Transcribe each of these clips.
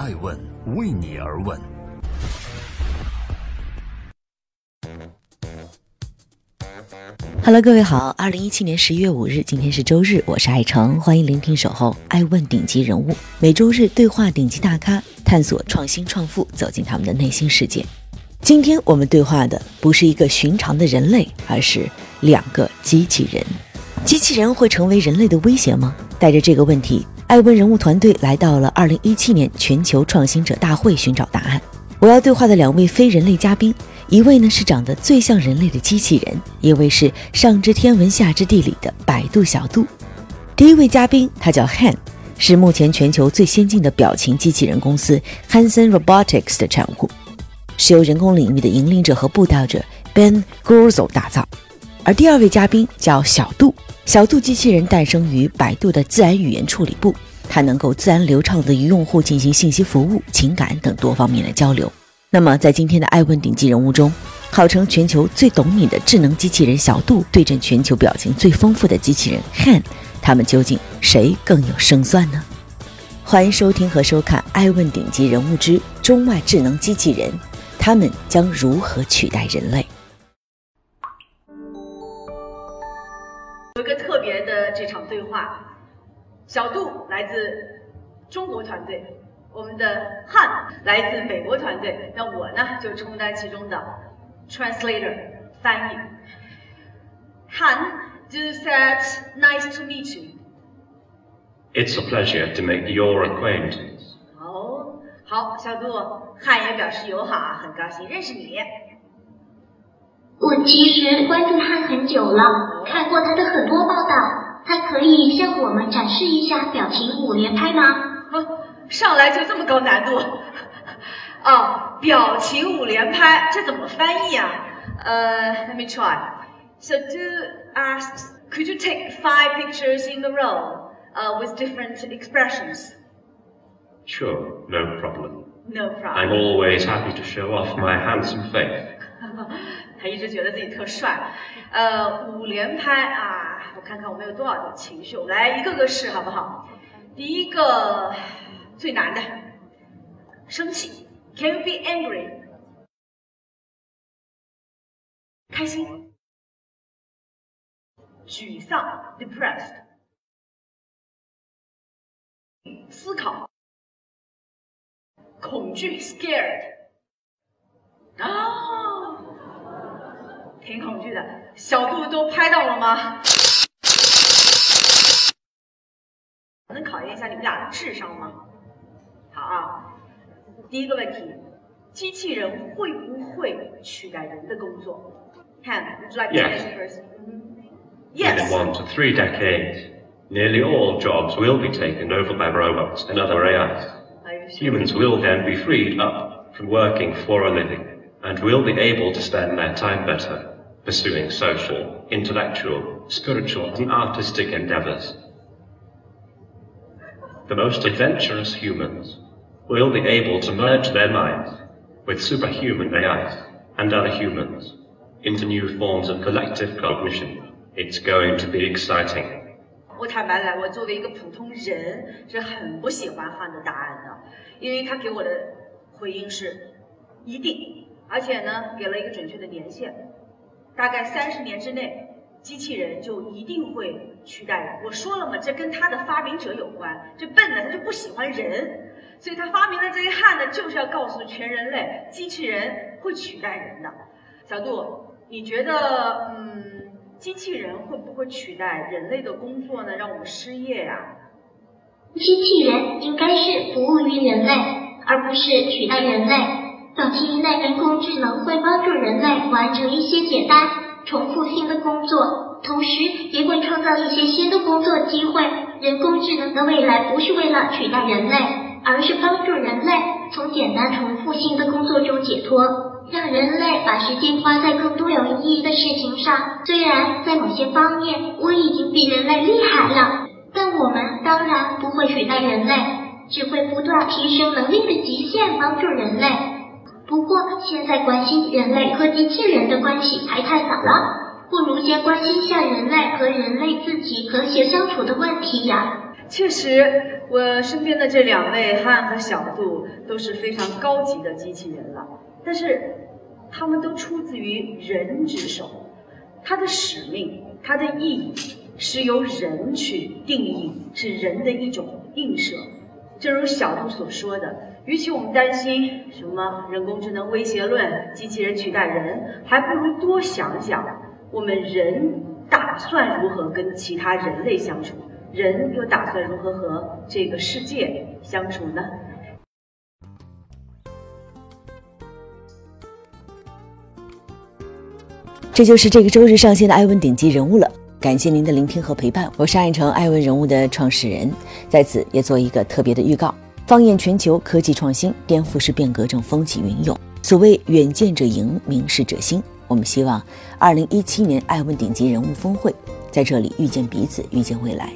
爱问为你而问。Hello，各位好，二零一七年十一月五日，今天是周日，我是爱成，欢迎聆听守候爱问顶级人物，每周日对话顶级大咖，探索创新创富，走进他们的内心世界。今天我们对话的不是一个寻常的人类，而是两个机器人。机器人会成为人类的威胁吗？带着这个问题，艾问人物团队来到了二零一七年全球创新者大会寻找答案。我要对话的两位非人类嘉宾，一位呢是长得最像人类的机器人，一位是上知天文下知地理的百度小度。第一位嘉宾他叫 Han，是目前全球最先进的表情机器人公司 Hanson Robotics 的产物。是由人工领域的引领者和布道者 Ben Grozo 打造，而第二位嘉宾叫小度。小度机器人诞生于百度的自然语言处理部，它能够自然流畅地与用户进行信息服务、情感等多方面的交流。那么，在今天的爱问顶级人物中，号称全球最懂你的智能机器人小度对阵全球表情最丰富的机器人 Han，他们究竟谁更有胜算呢？欢迎收听和收看《爱问顶级人物之中外智能机器人》。他们将如何取代人类？小杜来自中国团队，我们的汉来自美国团队，那我呢就充当其中的 translator 翻译。Han just said, "Nice to meet you." It's a pleasure to make your acquaintance. 哦好，小杜，汉也表示友好啊，很高兴认识你。我其实关注汉很久了，看过他的很多。他可以向我们展示一下表情五连拍吗？上来就这么高难度？哦，表情五连拍，这怎么翻译啊？呃，Let me try. So Do asks, could you take five pictures in a row, uh, with different expressions? Sure, no problem. No problem. I'm always happy to show off my handsome face. 他一直觉得自己特帅。呃，五连拍啊，我看看我们有多少种情绪，我们来一个个试好不好？第一个最难的，生气。Can you be angry？开心。沮丧，depressed。思考。恐惧，scared，啊，挺恐惧的。小度都拍到了吗？考验一下你们俩的智商吗？好啊，第一个问题，机器人会不会取代人的工作？Han，would you like to answer first? Yes. In one to three decades, nearly all jobs will be taken over by robots and other AIs. Humans will then be freed up from working for a living and will be able to spend their time better pursuing social, intellectual, spiritual and artistic endeavors. The most adventurous humans will be able to merge their minds with superhuman AIs and other humans into new forms of collective cognition. It's going to be exciting. 我坦白来，我作为一个普通人是很不喜欢汉的答案的，因为他给我的回应是一定，而且呢给了一个准确的年限，大概三十年之内，机器人就一定会 取代人。我说了嘛，这跟他的发明者有关，这笨的他就不喜欢人，所以他发明了这一汉呢，就是要告诉全人类，机器人会取代人的。小杜，你觉得嗯？机器人会不会取代人类的工作呢？让我们失业呀？机器人应该是服务于人类，而不是取代人类。早期内，人工智能会帮助人类完成一些简单、重复性的工作，同时也会创造一些新的工作机会。人工智能的未来不是为了取代人类，而是帮助人类从简单、重复性的工作中解脱。让人类把时间花在更多有意义的事情上。虽然在某些方面我已经比人类厉害了，但我们当然不会取代人类，只会不断提升能力的极限，帮助人类。不过现在关心人类和机器人的关系还太早了，不如先关心下人类和人类自己和谐相处的问题呀。确实，我身边的这两位汉和小杜都是非常高级的机器人了，但是他们都出自于人之手，它的使命、它的意义是由人去定义，是人的一种映射。正如小杜所说的，与其我们担心什么人工智能威胁论、机器人取代人，还不如多想想我们人打算如何跟其他人类相处。人又打算如何和这个世界相处呢？这就是这个周日上线的艾文顶级人物了。感谢您的聆听和陪伴，我是爱成艾文人物的创始人，在此也做一个特别的预告：放眼全球，科技创新颠覆式变革正风起云涌。所谓远见者赢，明事者兴。我们希望二零一七年艾文顶级人物峰会在这里遇见彼此，遇见未来。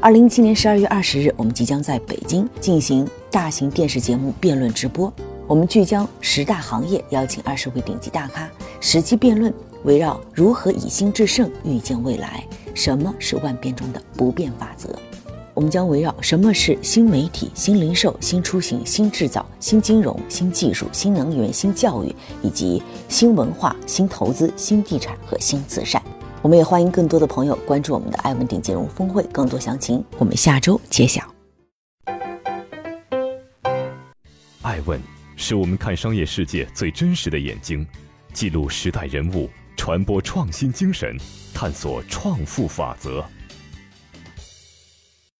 二零一七年十二月二十日，我们即将在北京进行大型电视节目辩论直播。我们聚焦十大行业，邀请二十位顶级大咖，实际辩论，围绕如何以心制胜，预见未来。什么是万变中的不变法则？我们将围绕什么是新媒体、新零售、新出行、新制造、新金融、新技术、新能源、新教育，以及新文化、新投资、新地产和新慈善。我们也欢迎更多的朋友关注我们的艾文顶金融峰会，更多详情我们下周揭晓。艾问是我们看商业世界最真实的眼睛，记录时代人物，传播创新精神，探索创富法则。